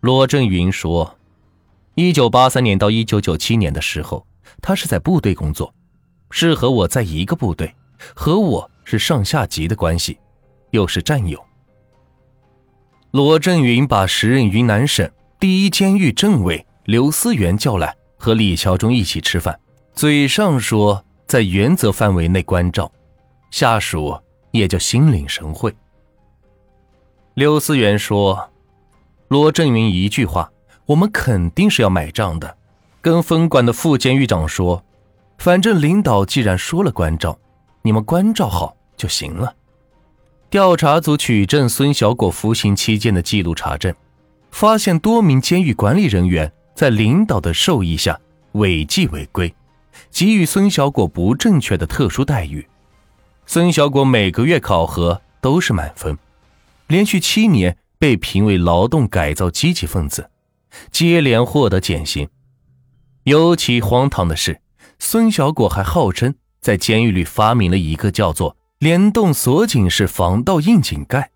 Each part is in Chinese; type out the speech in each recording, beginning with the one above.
罗振云说：“一九八三年到一九九七年的时候，他是在部队工作，是和我在一个部队，和我是上下级的关系，又是战友。”罗振云把时任云南省第一监狱政委刘思源叫来，和李桥忠一起吃饭，嘴上说在原则范围内关照，下属也就心领神会。刘思源说：“罗振云一句话，我们肯定是要买账的，跟分管的副监狱长说，反正领导既然说了关照，你们关照好就行了。”调查组取证孙小果服刑期间的记录查证，发现多名监狱管理人员在领导的授意下违纪违规，给予孙小果不正确的特殊待遇。孙小果每个月考核都是满分，连续七年被评为劳动改造积极分子，接连获得减刑。尤其荒唐的是，孙小果还号称在监狱里发明了一个叫做。联动锁紧式防盗硬井盖，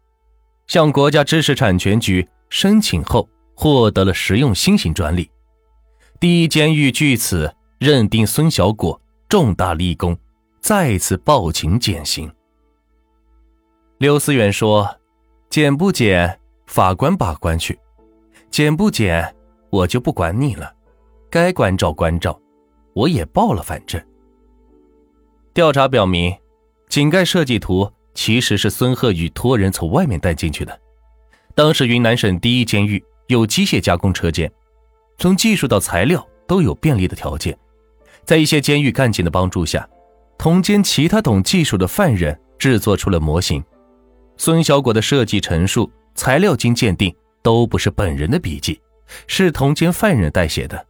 向国家知识产权局申请后，获得了实用新型专利。第一监狱据此认定孙小果重大立功，再次报请减刑。刘思远说：“减不减，法官把关去；检不检，我就不管你了。该关照关照，我也报了。反正调查表明。”井盖设计图其实是孙鹤宇托人从外面带进去的。当时云南省第一监狱有机械加工车间，从技术到材料都有便利的条件。在一些监狱干警的帮助下，同监其他懂技术的犯人制作出了模型。孙小果的设计陈述、材料经鉴定都不是本人的笔记，是同监犯人代写的。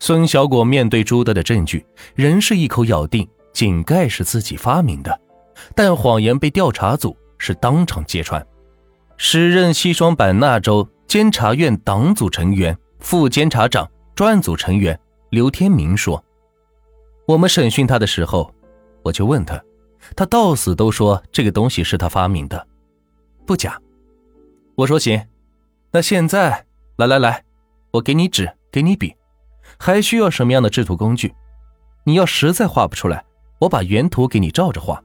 孙小果面对朱德的证据，仍是一口咬定。井盖是自己发明的，但谎言被调查组是当场揭穿。时任西双版纳州监察院党组成员、副监察长、专案组成员刘天明说：“我们审讯他的时候，我就问他，他到死都说这个东西是他发明的，不假。我说行，那现在来来来，我给你纸，给你笔，还需要什么样的制图工具？你要实在画不出来。”我把原图给你照着画，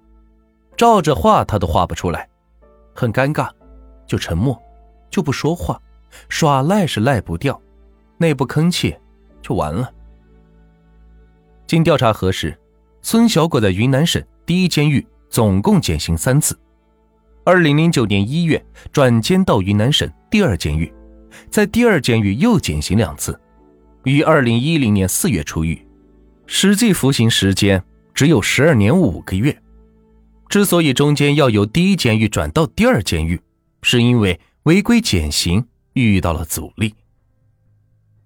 照着画他都画不出来，很尴尬，就沉默，就不说话，耍赖是赖不掉，内部吭气就完了。经调查核实，孙小果在云南省第一监狱总共减刑三次，二零零九年一月转监到云南省第二监狱，在第二监狱又减刑两次，于二零一零年四月出狱，实际服刑时间。只有十二年五个月。之所以中间要由第一监狱转到第二监狱，是因为违规减刑遇到了阻力。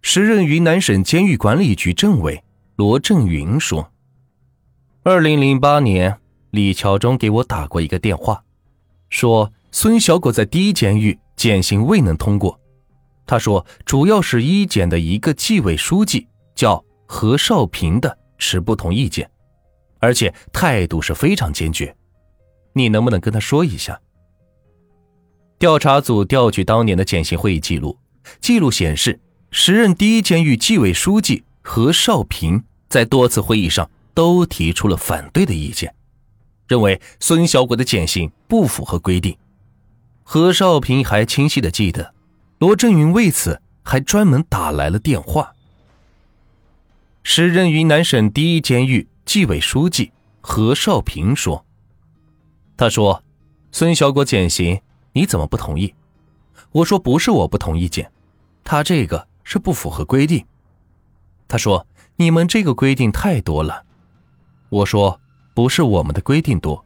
时任云南省监狱管理局政委罗振云说：“二零零八年，李桥忠给我打过一个电话，说孙小果在第一监狱减刑未能通过。他说，主要是一检的一个纪委书记叫何少平的持不同意见。”而且态度是非常坚决，你能不能跟他说一下？调查组调取当年的减刑会议记录，记录显示，时任第一监狱纪委书记何少平在多次会议上都提出了反对的意见，认为孙小果的减刑不符合规定。何少平还清晰的记得，罗振云为此还专门打来了电话。时任云南省第一监狱。纪委书记何少平说：“他说，孙小果减刑，你怎么不同意？我说不是我不同意减，他这个是不符合规定。他说你们这个规定太多了。我说不是我们的规定多，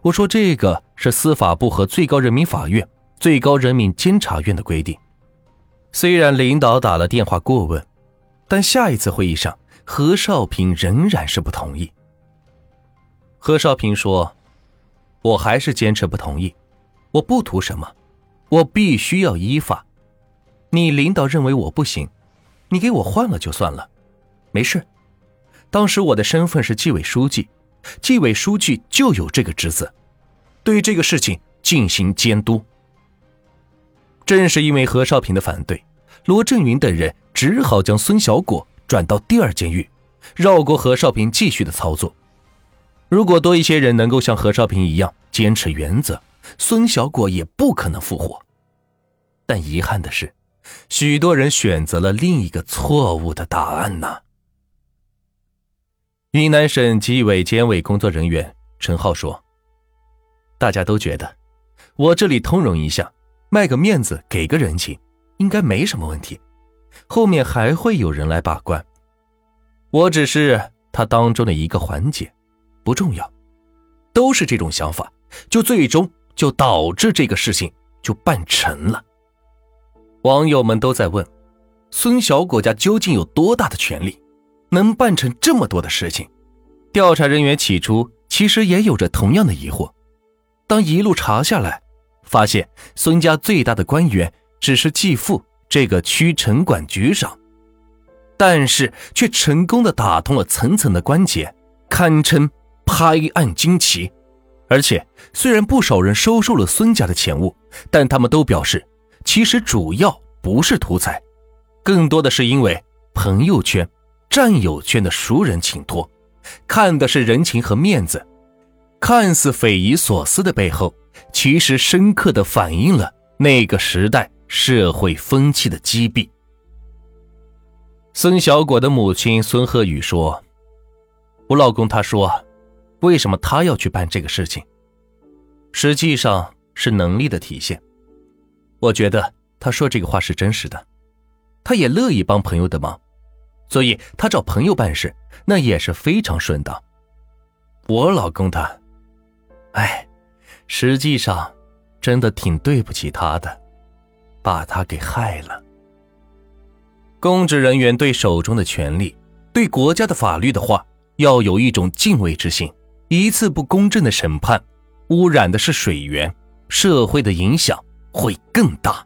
我说这个是司法部和最高人民法院、最高人民监察院的规定。虽然领导打了电话过问，但下一次会议上。”何少平仍然是不同意。何少平说：“我还是坚持不同意，我不图什么，我必须要依法。你领导认为我不行，你给我换了就算了，没事。当时我的身份是纪委书记，纪委书记就有这个职责，对这个事情进行监督。正是因为何少平的反对，罗振云等人只好将孙小果转到第二监狱，绕过何少平继续的操作。如果多一些人能够像何少平一样坚持原则，孙小果也不可能复活。但遗憾的是，许多人选择了另一个错误的答案呢。云南省纪委监委工作人员陈浩说：“大家都觉得，我这里通融一下，卖个面子，给个人情，应该没什么问题。后面还会有人来把关，我只是他当中的一个环节，不重要。都是这种想法，就最终就导致这个事情就办成了。”网友们都在问：孙小果家究竟有多大的权力，能办成这么多的事情？调查人员起初其实也有着同样的疑惑。当一路查下来，发现孙家最大的官员只是继父这个区城管局长，但是却成功的打通了层层的关节，堪称拍案惊奇。而且，虽然不少人收受了孙家的钱物，但他们都表示。其实主要不是图财，更多的是因为朋友圈、战友圈的熟人请托，看的是人情和面子。看似匪夷所思的背后，其实深刻的反映了那个时代社会风气的积弊。孙小果的母亲孙鹤宇说：“我老公他说，为什么他要去办这个事情？实际上是能力的体现。”我觉得他说这个话是真实的，他也乐意帮朋友的忙，所以他找朋友办事那也是非常顺当。我老公他，哎，实际上真的挺对不起他的，把他给害了。公职人员对手中的权力、对国家的法律的话，要有一种敬畏之心。一次不公正的审判，污染的是水源，社会的影响。会更大。